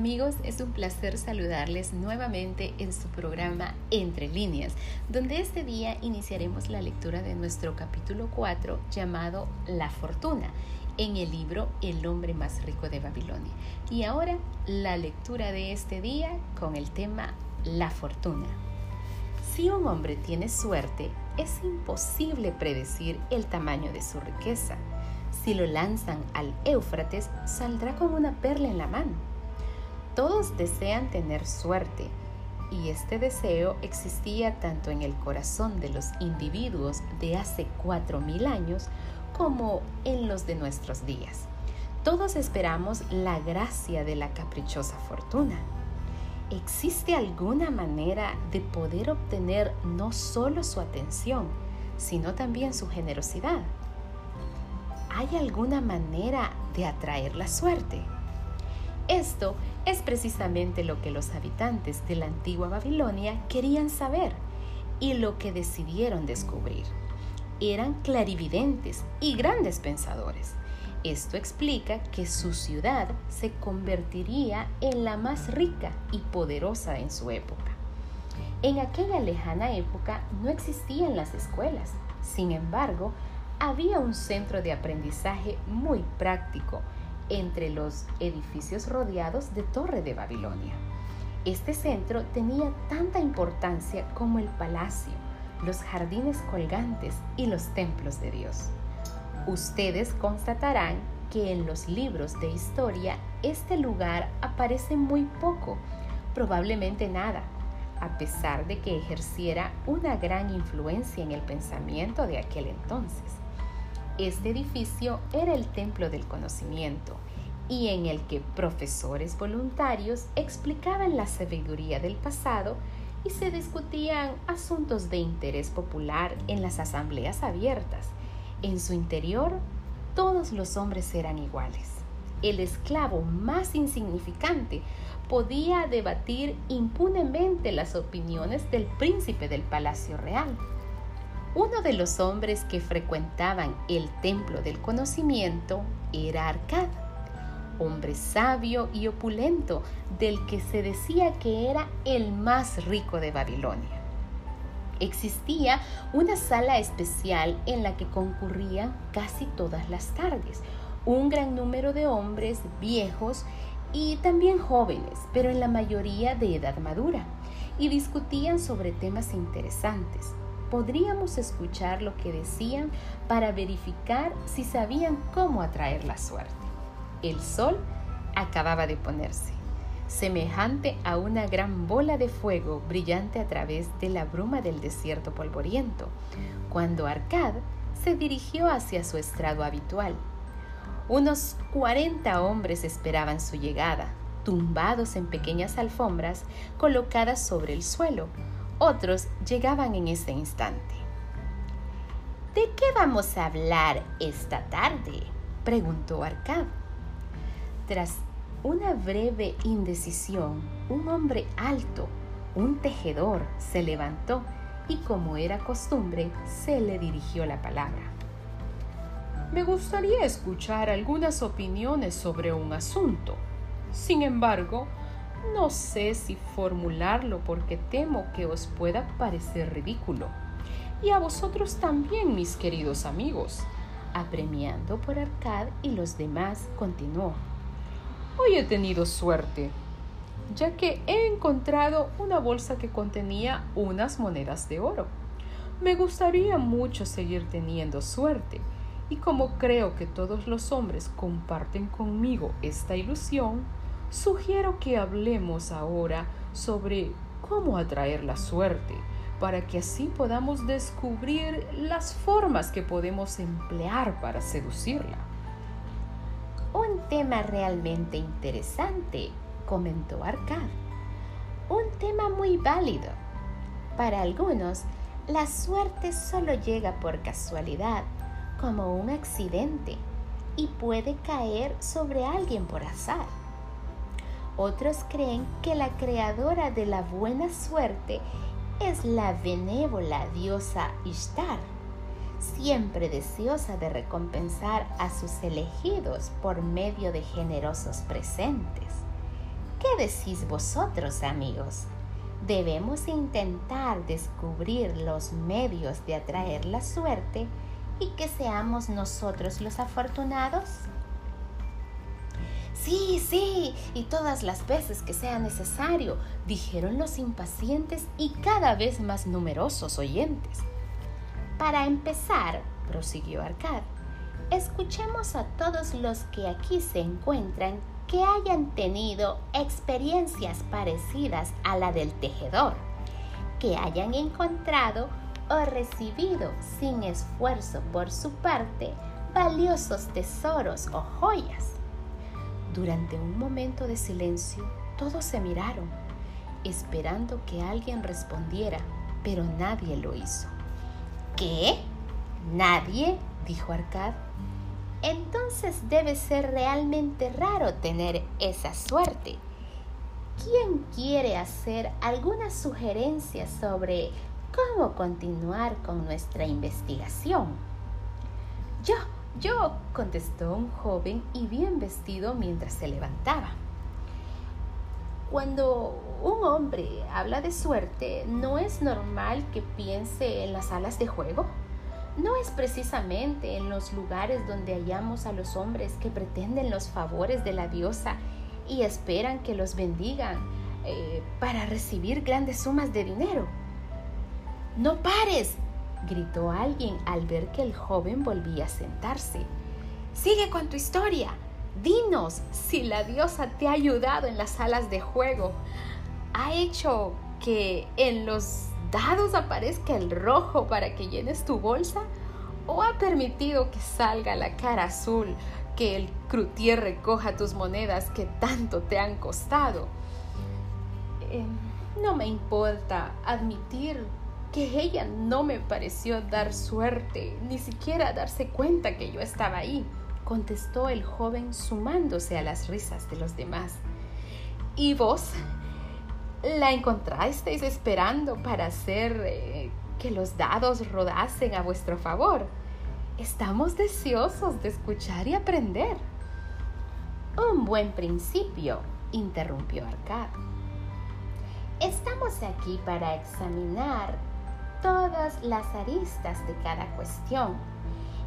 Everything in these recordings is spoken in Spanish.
Amigos, es un placer saludarles nuevamente en su programa Entre líneas, donde este día iniciaremos la lectura de nuestro capítulo 4 llamado La Fortuna en el libro El hombre más rico de Babilonia. Y ahora la lectura de este día con el tema La Fortuna. Si un hombre tiene suerte, es imposible predecir el tamaño de su riqueza. Si lo lanzan al Éufrates, saldrá con una perla en la mano todos desean tener suerte y este deseo existía tanto en el corazón de los individuos de hace cuatro mil años como en los de nuestros días. Todos esperamos la gracia de la caprichosa fortuna. ¿Existe alguna manera de poder obtener no solo su atención, sino también su generosidad? ¿Hay alguna manera de atraer la suerte? Esto es precisamente lo que los habitantes de la antigua Babilonia querían saber y lo que decidieron descubrir. Eran clarividentes y grandes pensadores. Esto explica que su ciudad se convertiría en la más rica y poderosa en su época. En aquella lejana época no existían las escuelas, sin embargo, había un centro de aprendizaje muy práctico entre los edificios rodeados de Torre de Babilonia. Este centro tenía tanta importancia como el palacio, los jardines colgantes y los templos de Dios. Ustedes constatarán que en los libros de historia este lugar aparece muy poco, probablemente nada, a pesar de que ejerciera una gran influencia en el pensamiento de aquel entonces. Este edificio era el templo del conocimiento y en el que profesores voluntarios explicaban la sabiduría del pasado y se discutían asuntos de interés popular en las asambleas abiertas. En su interior, todos los hombres eran iguales. El esclavo más insignificante podía debatir impunemente las opiniones del príncipe del palacio real uno de los hombres que frecuentaban el templo del conocimiento era Arcad, hombre sabio y opulento, del que se decía que era el más rico de Babilonia. Existía una sala especial en la que concurrían casi todas las tardes un gran número de hombres viejos y también jóvenes, pero en la mayoría de edad madura, y discutían sobre temas interesantes podríamos escuchar lo que decían para verificar si sabían cómo atraer la suerte. El sol acababa de ponerse, semejante a una gran bola de fuego brillante a través de la bruma del desierto polvoriento, cuando Arcad se dirigió hacia su estrado habitual. Unos 40 hombres esperaban su llegada, tumbados en pequeñas alfombras colocadas sobre el suelo, otros llegaban en ese instante. ¿De qué vamos a hablar esta tarde? preguntó Arcad. Tras una breve indecisión, un hombre alto, un tejedor, se levantó y como era costumbre, se le dirigió la palabra. Me gustaría escuchar algunas opiniones sobre un asunto. Sin embargo, no sé si formularlo porque temo que os pueda parecer ridículo. Y a vosotros también, mis queridos amigos. Apremiando por Arcad y los demás, continuó. Hoy he tenido suerte, ya que he encontrado una bolsa que contenía unas monedas de oro. Me gustaría mucho seguir teniendo suerte, y como creo que todos los hombres comparten conmigo esta ilusión, sugiero que hablemos ahora sobre cómo atraer la suerte, para que así podamos descubrir las formas que podemos emplear para seducirla. Un tema realmente interesante, comentó Arcad. Un tema muy válido. Para algunos, la suerte solo llega por casualidad, como un accidente, y puede caer sobre alguien por azar. Otros creen que la creadora de la buena suerte es la benévola diosa Ishtar, siempre deseosa de recompensar a sus elegidos por medio de generosos presentes. ¿Qué decís vosotros, amigos? Debemos intentar descubrir los medios de atraer la suerte y que seamos nosotros los afortunados. Sí, sí, y todas las veces que sea necesario, dijeron los impacientes y cada vez más numerosos oyentes. Para empezar, prosiguió Arcad, escuchemos a todos los que aquí se encuentran que hayan tenido experiencias parecidas a la del tejedor, que hayan encontrado o recibido sin esfuerzo por su parte valiosos tesoros o joyas. Durante un momento de silencio, todos se miraron, esperando que alguien respondiera, pero nadie lo hizo. ¿Qué? ¿Nadie? dijo Arcad. Entonces debe ser realmente raro tener esa suerte. ¿Quién quiere hacer alguna sugerencia sobre cómo continuar con nuestra investigación? Yo, yo, contestó un joven y bien vestido mientras se levantaba. Cuando un hombre habla de suerte, ¿no es normal que piense en las salas de juego? No es precisamente en los lugares donde hallamos a los hombres que pretenden los favores de la diosa y esperan que los bendigan eh, para recibir grandes sumas de dinero. No pares, gritó alguien al ver que el joven volvía a sentarse. Sigue con tu historia. Dinos si la diosa te ha ayudado en las salas de juego. Ha hecho que en los dados aparezca el rojo para que llenes tu bolsa? ¿O ha permitido que salga la cara azul, que el crutier recoja tus monedas que tanto te han costado? Eh, no me importa admitir que ella no me pareció dar suerte, ni siquiera darse cuenta que yo estaba ahí, contestó el joven sumándose a las risas de los demás. ¿Y vos? la encontrasteis esperando para hacer eh, que los dados rodasen a vuestro favor. Estamos deseosos de escuchar y aprender. Un buen principio, interrumpió Arcad. Estamos aquí para examinar todas las aristas de cada cuestión.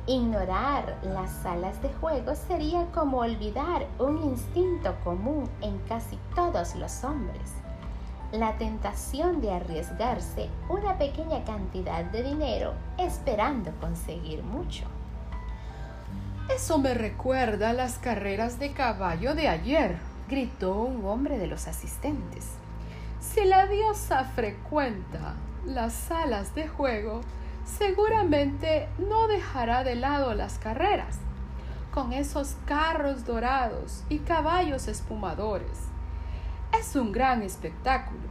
Ignorar las salas de juego sería como olvidar un instinto común en casi todos los hombres la tentación de arriesgarse una pequeña cantidad de dinero esperando conseguir mucho. Eso me recuerda a las carreras de caballo de ayer, gritó un hombre de los asistentes. Si la diosa frecuenta las salas de juego, seguramente no dejará de lado las carreras, con esos carros dorados y caballos espumadores es un gran espectáculo.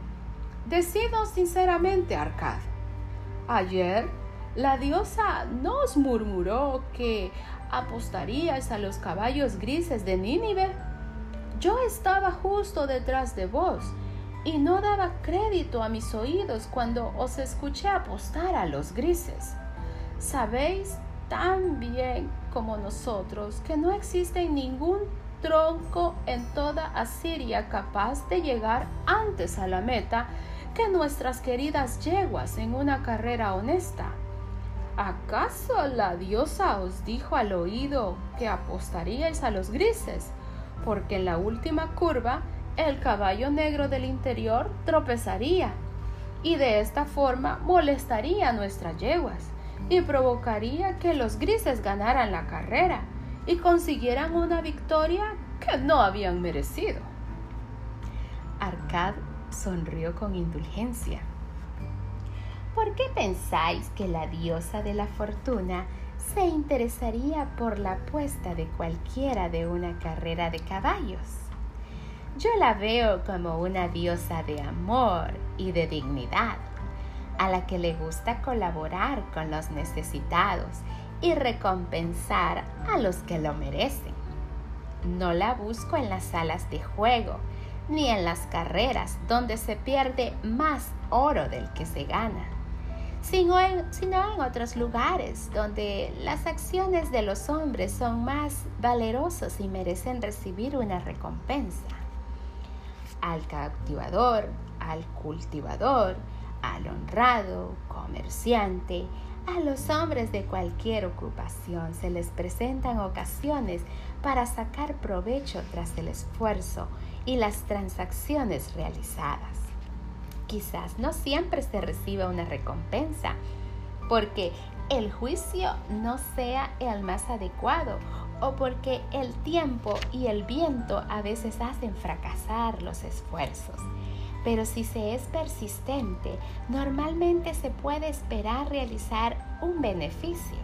Decido sinceramente, Arcad. Ayer la diosa nos murmuró que apostarías a los caballos grises de Nínive. Yo estaba justo detrás de vos y no daba crédito a mis oídos cuando os escuché apostar a los grises. Sabéis tan bien como nosotros que no existe ningún tronco en toda Asiria capaz de llegar antes a la meta que nuestras queridas yeguas en una carrera honesta. ¿Acaso la diosa os dijo al oído que apostaríais a los grises? Porque en la última curva el caballo negro del interior tropezaría y de esta forma molestaría a nuestras yeguas y provocaría que los grises ganaran la carrera y consiguieran una victoria que no habían merecido. Arcad sonrió con indulgencia. ¿Por qué pensáis que la diosa de la fortuna se interesaría por la apuesta de cualquiera de una carrera de caballos? Yo la veo como una diosa de amor y de dignidad, a la que le gusta colaborar con los necesitados y recompensar a los que lo merecen. No la busco en las salas de juego, ni en las carreras donde se pierde más oro del que se gana, sino en, otros lugares donde las acciones de los hombres son más valerosos y merecen recibir una recompensa. Al cautivador, al cultivador, al honrado, comerciante, a los hombres de cualquier ocupación se les presentan ocasiones para sacar provecho tras el esfuerzo y las transacciones realizadas. Quizás no siempre se reciba una recompensa, porque el juicio no sea el más adecuado o porque el tiempo y el viento a veces hacen fracasar los esfuerzos. Pero si se es persistente, normalmente se puede esperar realizar un beneficio,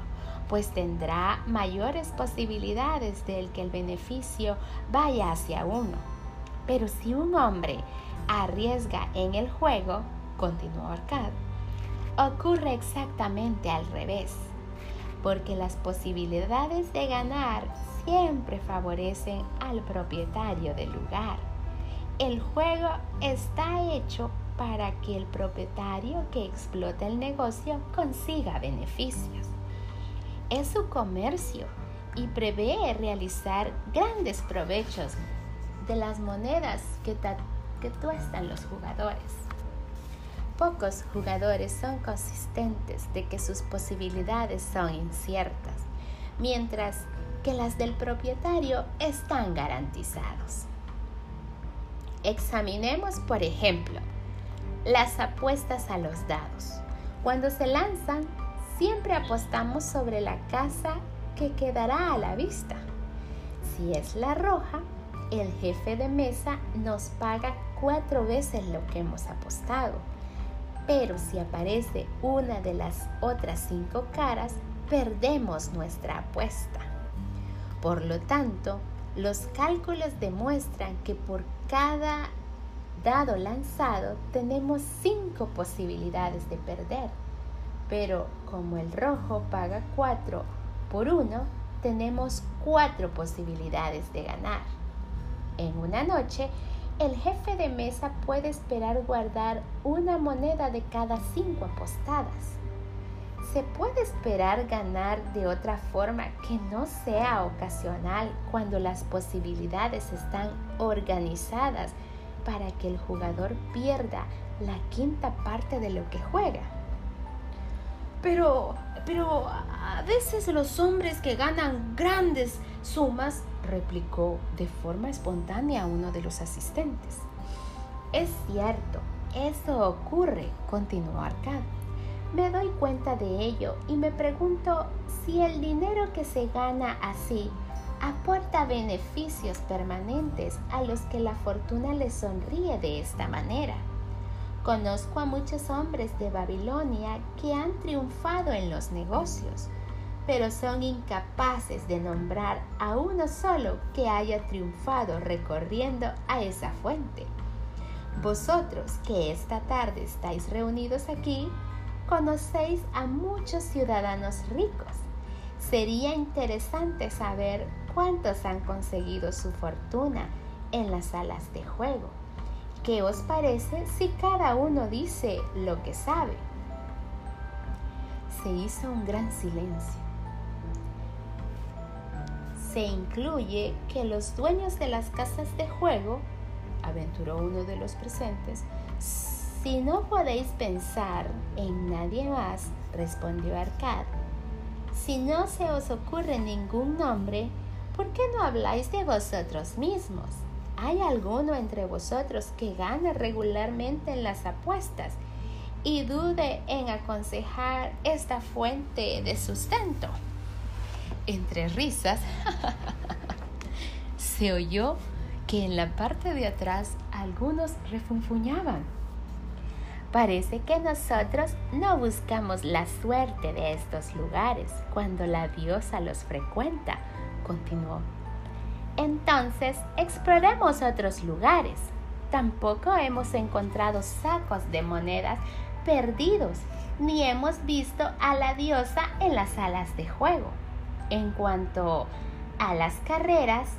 pues tendrá mayores posibilidades de que el beneficio vaya hacia uno. Pero si un hombre arriesga en el juego, continuó Arcad, ocurre exactamente al revés, porque las posibilidades de ganar siempre favorecen al propietario del lugar el juego está hecho para que el propietario que explota el negocio consiga beneficios. Es su comercio y prevé realizar grandes provechos de las monedas que, que tuestan los jugadores. Pocos jugadores son consistentes de que sus posibilidades son inciertas, mientras que las del propietario están garantizados. Examinemos, por ejemplo, las apuestas a los dados. Cuando se lanzan, siempre apostamos sobre la casa que quedará a la vista. Si es la roja, el jefe de mesa nos paga cuatro veces lo que hemos apostado. Pero si aparece una de las otras cinco caras, perdemos nuestra apuesta. Por lo tanto, los cálculos demuestran que por cada dado lanzado tenemos cinco posibilidades de perder, pero como el rojo paga 4 por 1, tenemos cuatro posibilidades de ganar. En una noche, el jefe de mesa puede esperar guardar una moneda de cada cinco apostadas se puede esperar ganar de otra forma que no sea ocasional cuando las posibilidades están organizadas para que el jugador pierda la quinta parte de lo que juega. Pero, pero a veces los hombres que ganan grandes sumas, replicó de forma espontánea uno de los asistentes. Es cierto, eso ocurre, continuó Arcad me doy cuenta de ello y me pregunto si el dinero que se gana así aporta beneficios permanentes a los que la fortuna les sonríe de esta manera. Conozco a muchos hombres de Babilonia que han triunfado en los negocios, pero son incapaces de nombrar a uno solo que haya triunfado recorriendo a esa fuente. Vosotros que esta tarde estáis reunidos aquí, conocéis a muchos ciudadanos ricos. Sería interesante saber cuántos han conseguido su fortuna en las salas de juego. ¿Qué os parece si cada uno dice lo que sabe? Se hizo un gran silencio. Se incluye que los dueños de las casas de juego, aventuró uno de los presentes, si no podéis pensar en nadie más, respondió Arcad, si no se os ocurre ningún nombre, ¿por qué no habláis de vosotros mismos? ¿Hay alguno entre vosotros que gane regularmente en las apuestas y dude en aconsejar esta fuente de sustento? Entre risas, se oyó que en la parte de atrás algunos refunfuñaban. Parece que nosotros no buscamos la suerte de estos lugares cuando la diosa los frecuenta, continuó. Entonces, exploremos otros lugares. Tampoco hemos encontrado sacos de monedas perdidos, ni hemos visto a la diosa en las salas de juego. En cuanto a las carreras,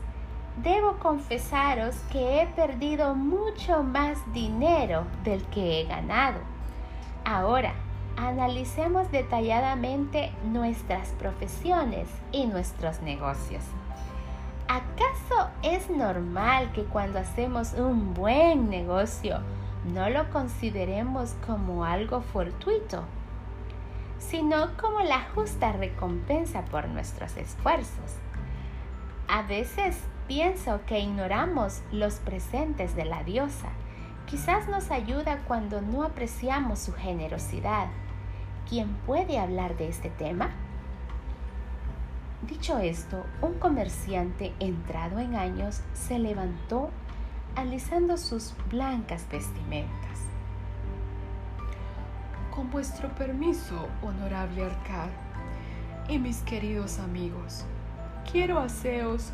debo confesaros que he perdido mucho más dinero del que he ganado. Ahora, analicemos detalladamente nuestras profesiones y nuestros negocios. ¿Acaso es normal que cuando hacemos un buen negocio no lo consideremos como algo fortuito, sino como la justa recompensa por nuestros esfuerzos? A veces pienso que ignoramos los presentes de la diosa. Quizás nos ayuda cuando no apreciamos su generosidad. ¿Quién puede hablar de este tema? Dicho esto, un comerciante entrado en años se levantó alisando sus blancas vestimentas. Con vuestro permiso, honorable Arcad, y mis queridos amigos, quiero haceros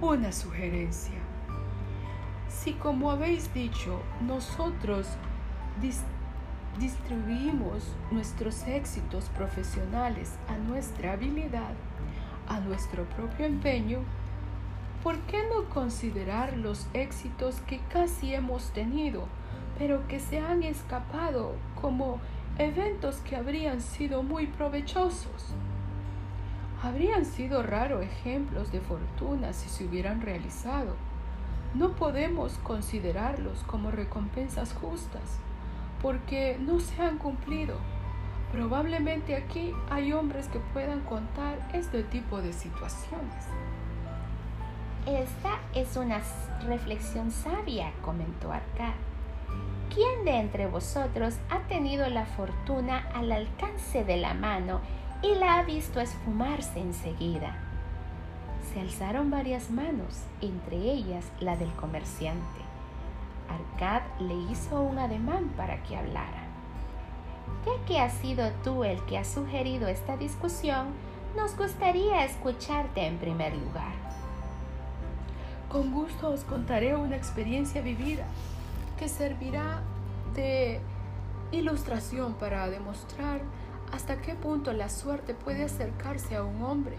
una sugerencia. Si como habéis dicho, nosotros distribuimos nuestros éxitos profesionales a nuestra habilidad, a nuestro propio empeño, ¿por qué no considerar los éxitos que casi hemos tenido, pero que se han escapado como eventos que habrían sido muy provechosos? Habrían sido raros ejemplos de fortuna si se hubieran realizado. No podemos considerarlos como recompensas justas, porque no se han cumplido Probablemente aquí hay hombres que puedan contar este tipo de situaciones. Esta es una reflexión sabia, comentó Arcad. ¿Quién de entre vosotros ha tenido la fortuna al alcance de la mano y la ha visto esfumarse enseguida? Se alzaron varias manos, entre ellas la del comerciante. Arcad le hizo un ademán para que hablara. Ya que has sido tú el que ha sugerido esta discusión, nos gustaría escucharte en primer lugar. Con gusto os contaré una experiencia vivida que servirá de ilustración para demostrar hasta qué punto la suerte puede acercarse a un hombre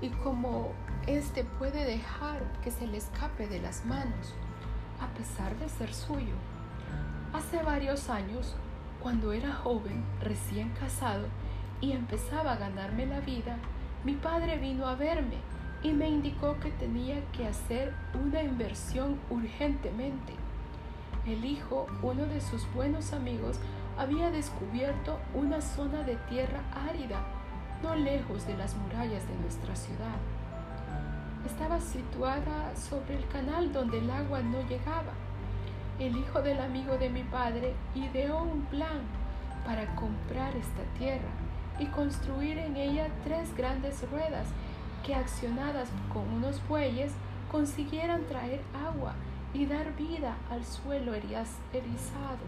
y cómo éste puede dejar que se le escape de las manos, a pesar de ser suyo. Hace varios años cuando era joven, recién casado, y empezaba a ganarme la vida, mi padre vino a verme y me indicó que tenía que hacer una inversión urgentemente. El hijo, uno de sus buenos amigos, había descubierto una zona de tierra árida, no lejos de las murallas de nuestra ciudad. Estaba situada sobre el canal donde el agua no llegaba el hijo del amigo de mi padre ideó un plan para comprar esta tierra y construir en ella tres grandes ruedas que accionadas con unos bueyes consiguieran traer agua y dar vida al suelo erizado.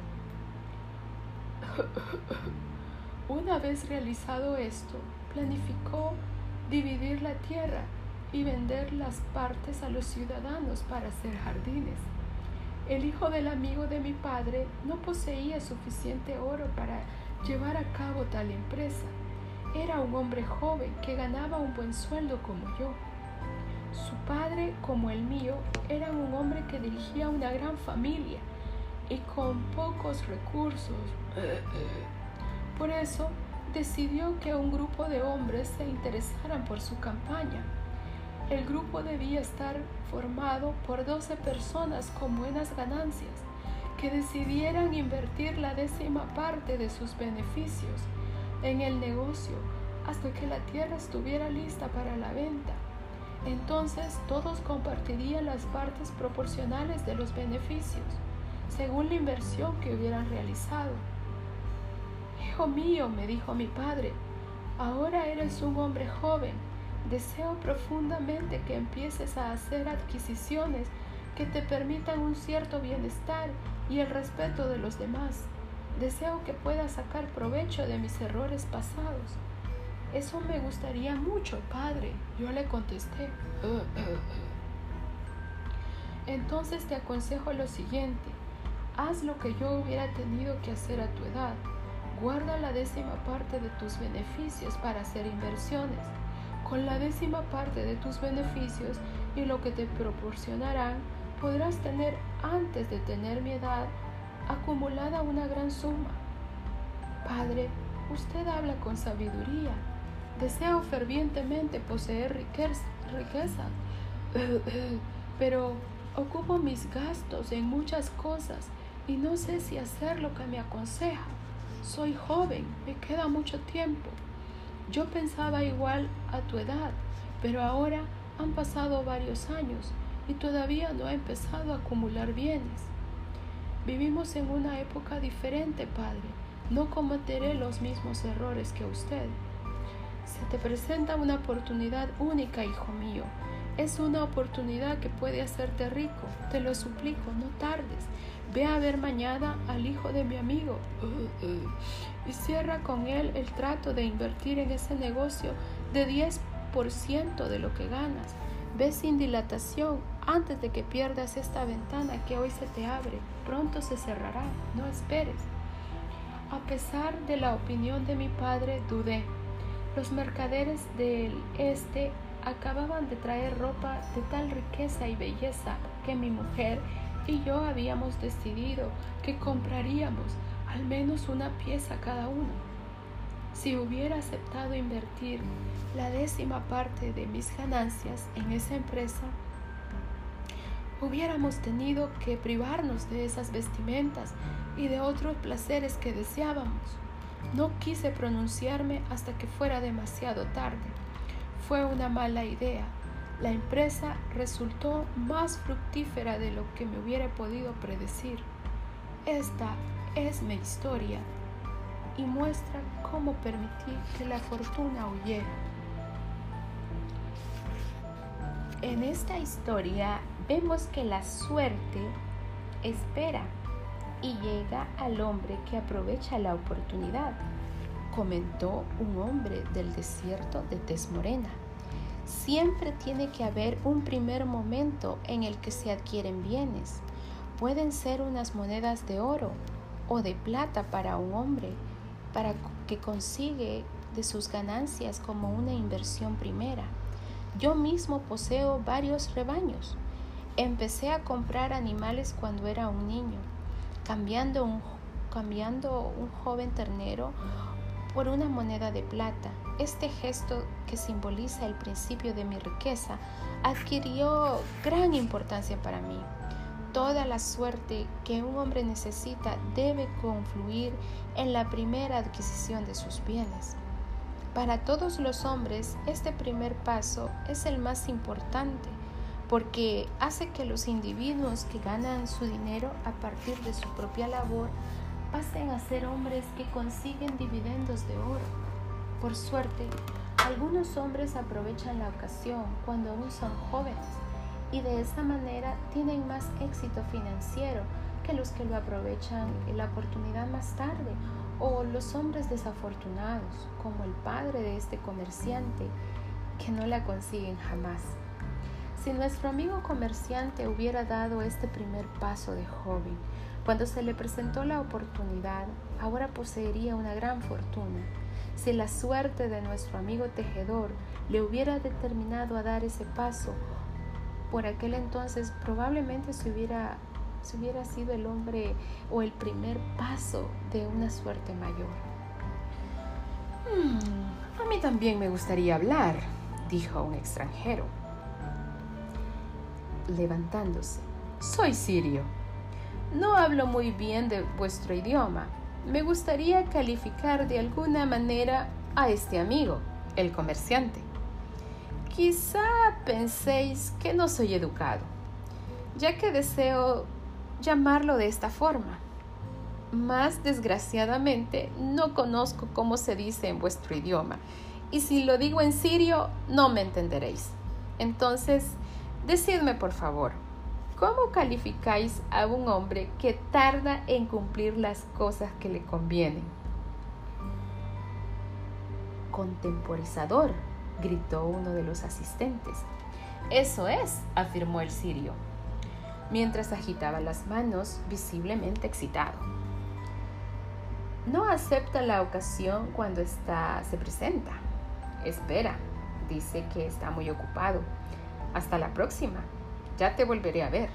Una vez realizado esto, planificó dividir la tierra y vender las partes a los ciudadanos para hacer jardines. El hijo del amigo de mi padre no poseía suficiente oro para llevar a cabo tal empresa. Era un hombre joven que ganaba un buen sueldo como yo. Su padre, como el mío, era un hombre que dirigía una gran familia y con pocos recursos. Por eso decidió que un grupo de hombres se interesaran por su campaña el grupo debía estar formado por 12 personas con buenas ganancias que decidieran invertir la décima parte de sus beneficios en el negocio hasta que la tierra estuviera lista para la venta. Entonces todos compartirían las partes proporcionales de los beneficios, según la inversión que hubieran realizado. Hijo mío, me dijo mi padre, ahora eres un hombre joven Deseo profundamente que empieces a hacer adquisiciones que te permitan un cierto bienestar y el respeto de los demás. Deseo que puedas sacar provecho de mis errores pasados. Eso me gustaría mucho, padre. Yo le contesté. Entonces te aconsejo lo siguiente. Haz lo que yo hubiera tenido que hacer a tu edad. Guarda la décima parte de tus beneficios para hacer inversiones con la décima parte de tus beneficios y lo que te proporcionarán, podrás tener antes de tener mi edad acumulada una gran suma. Padre, usted habla con sabiduría. Deseo fervientemente poseer riqueza. pero ocupo mis gastos en muchas cosas y no sé si hacer lo que me aconseja. Soy joven, me queda mucho tiempo. Yo pensaba igual a tu edad, pero ahora han pasado varios años y todavía no he empezado a acumular bienes. Vivimos en una época diferente, Padre. No cometeré los mismos errores que usted. Se te presenta una oportunidad única, hijo mío. Es una oportunidad que puede hacerte rico. Te lo suplico, no tardes. Ve a ver mañana al hijo de mi amigo y cierra con él el trato de invertir en ese negocio de 10% de lo que ganas. Ve sin dilatación antes de que pierdas esta ventana que hoy se te abre. Pronto se cerrará, no esperes. A pesar de la opinión de mi padre, dudé. Los mercaderes del este acababan de traer ropa de tal riqueza y belleza que mi mujer y yo habíamos decidido que compraríamos al menos una pieza cada uno. Si hubiera aceptado invertir la décima parte de mis ganancias en esa empresa, hubiéramos tenido que privarnos de esas vestimentas y de otros placeres que deseábamos. No quise pronunciarme hasta que fuera demasiado tarde. Fue una mala idea la empresa resultó más fructífera de lo que me hubiera podido predecir. Esta es mi historia y muestra cómo permití que la fortuna huyera. En esta historia vemos que la suerte espera y llega al hombre que aprovecha la oportunidad, comentó un hombre del desierto de Tez Morena. Siempre tiene que haber un primer momento en el que se adquieren bienes. Pueden ser unas monedas de oro o de plata para un hombre, para que consigue de sus ganancias como una inversión primera. Yo mismo poseo varios rebaños. Empecé a comprar animales cuando era un niño, cambiando un, cambiando un joven ternero por una moneda de plata. Este gesto que simboliza el principio de mi riqueza adquirió gran importancia para mí. Toda la suerte que un hombre necesita debe confluir en la primera adquisición de sus bienes. Para todos los hombres, este primer paso es el más importante porque hace que los individuos que ganan su dinero a partir de su propia labor pasen a ser hombres que consiguen dividendos de oro. Por suerte, algunos hombres aprovechan la ocasión cuando aún son jóvenes y de esa manera tienen más éxito financiero que los que lo aprovechan la oportunidad más tarde o los hombres desafortunados como el padre de este comerciante que no la consiguen jamás. Si nuestro amigo comerciante hubiera dado este primer paso de joven, cuando se le presentó la oportunidad, ahora poseería una gran fortuna. Si la suerte de nuestro amigo tejedor le hubiera determinado a dar ese paso, por aquel entonces probablemente se hubiera, hubiera sido el hombre o el primer paso de una suerte mayor. Hmm, a mí también me gustaría hablar, dijo un extranjero, levantándose. Soy sirio no hablo muy bien de vuestro idioma. Me gustaría calificar de alguna manera a este amigo, el comerciante. Quizá penséis que no soy educado, ya que deseo llamarlo de esta forma. Más desgraciadamente no conozco cómo se dice en vuestro idioma, y si lo digo en sirio no me entenderéis. Entonces, decidme por favor, ¿Cómo calificáis a un hombre que tarda en cumplir las cosas que le convienen? Contemporizador, gritó uno de los asistentes. Eso es, afirmó el sirio, mientras agitaba las manos, visiblemente excitado. No acepta la ocasión cuando está, se presenta. Espera, dice que está muy ocupado. Hasta la próxima ya te volveré a ver.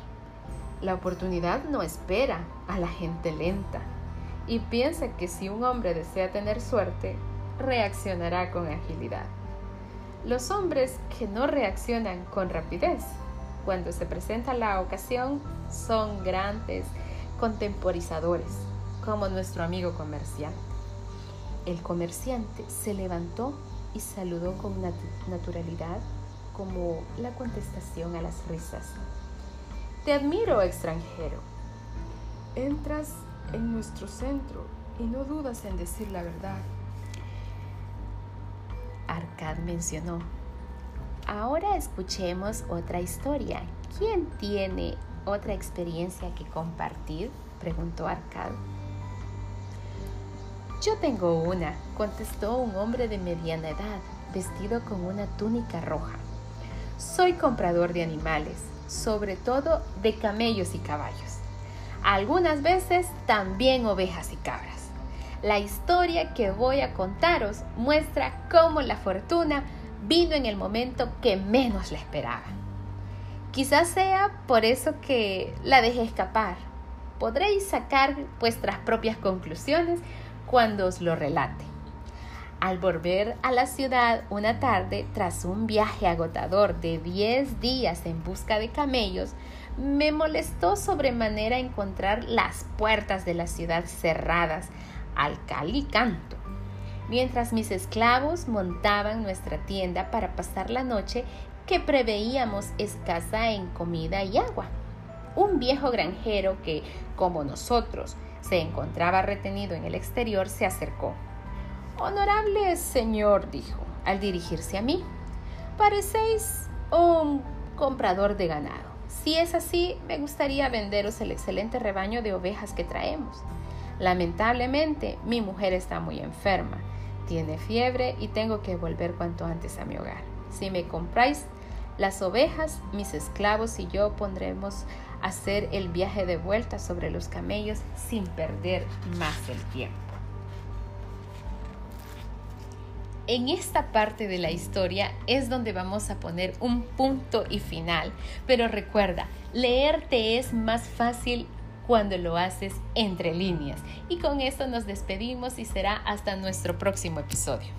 La oportunidad no espera a la gente lenta y piensa que si un hombre desea tener suerte, reaccionará con agilidad. Los hombres que no reaccionan con rapidez cuando se presenta la ocasión, son grandes contemporizadores, como nuestro amigo comerciante. El comerciante se levantó y saludó con naturalidad como la contestación a las risas. Te admiro, extranjero. Entras en nuestro centro y no dudas en decir la verdad. Arcad mencionó. Ahora escuchemos otra historia. ¿Quién tiene otra experiencia que compartir? preguntó Arcad. Yo tengo una, contestó un hombre de mediana edad, vestido con una túnica roja. Soy comprador de animales, sobre todo de camellos y caballos. Algunas veces también ovejas y cabras. La historia que voy a contaros muestra cómo la fortuna vino en el momento que menos la esperaba. Quizás sea por eso que la dejé escapar. Podréis sacar vuestras propias conclusiones cuando os lo relate. Al volver a la ciudad una tarde, tras un viaje agotador de 10 días en busca de camellos, me molestó sobremanera encontrar las puertas de la ciudad cerradas al cal y canto. Mientras mis esclavos montaban nuestra tienda para pasar la noche que preveíamos escasa en comida y agua. Un viejo granjero que, como nosotros, se encontraba retenido en el exterior, se acercó. Honorable señor, dijo, al dirigirse a mí, parecéis un comprador de ganado. Si es así, me gustaría venderos el excelente rebaño de ovejas que traemos. Lamentablemente, mi mujer está muy enferma, tiene fiebre y tengo que volver cuanto antes a mi hogar. Si me compráis las ovejas, mis esclavos y yo pondremos a hacer el viaje de vuelta sobre los camellos sin perder más el tiempo. En esta parte de la historia es donde vamos a poner un punto y final. Pero recuerda, leerte es más fácil cuando lo haces entre líneas. Y con esto nos despedimos y será hasta nuestro próximo episodio.